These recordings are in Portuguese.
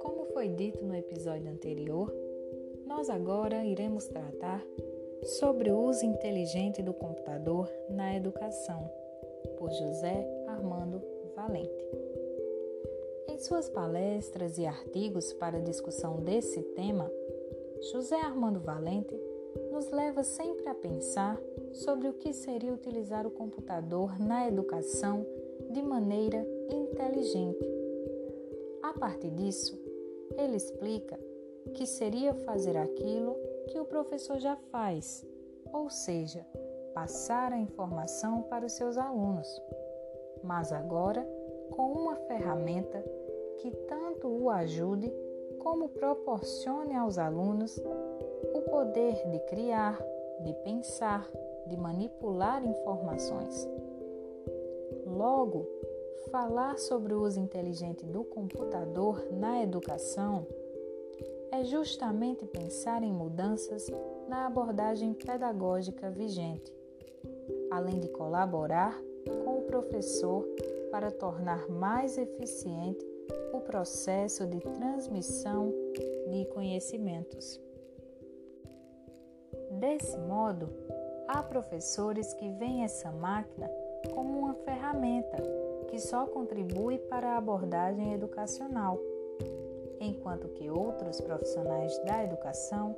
Como foi dito no episódio anterior, nós agora iremos tratar sobre o uso inteligente do computador na educação, por José Armando Valente. Em suas palestras e artigos para discussão desse tema, José Armando Valente nos leva sempre a pensar sobre o que seria utilizar o computador na educação de maneira inteligente. A partir disso, ele explica que seria fazer aquilo que o professor já faz, ou seja, passar a informação para os seus alunos, mas agora com uma ferramenta que tanto o ajude como proporcione aos alunos o poder de criar, de pensar, de manipular informações. Logo, falar sobre o uso inteligente do computador na educação é justamente pensar em mudanças na abordagem pedagógica vigente, além de colaborar com o professor para tornar mais eficiente o processo de transmissão de conhecimentos. Desse modo, há professores que veem essa máquina como uma ferramenta que só contribui para a abordagem educacional, enquanto que outros profissionais da educação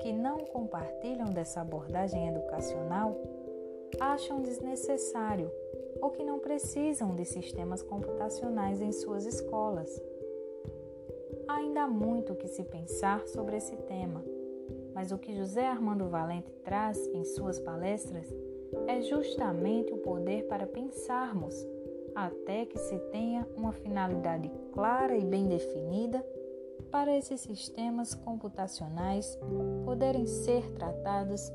que não compartilham dessa abordagem educacional acham desnecessário ou que não precisam de sistemas computacionais em suas escolas. Ainda há muito que se pensar sobre esse tema mas o que José Armando Valente traz em suas palestras é justamente o poder para pensarmos, até que se tenha uma finalidade clara e bem definida para esses sistemas computacionais poderem ser tratados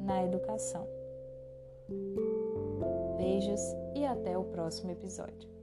na educação. Beijos e até o próximo episódio.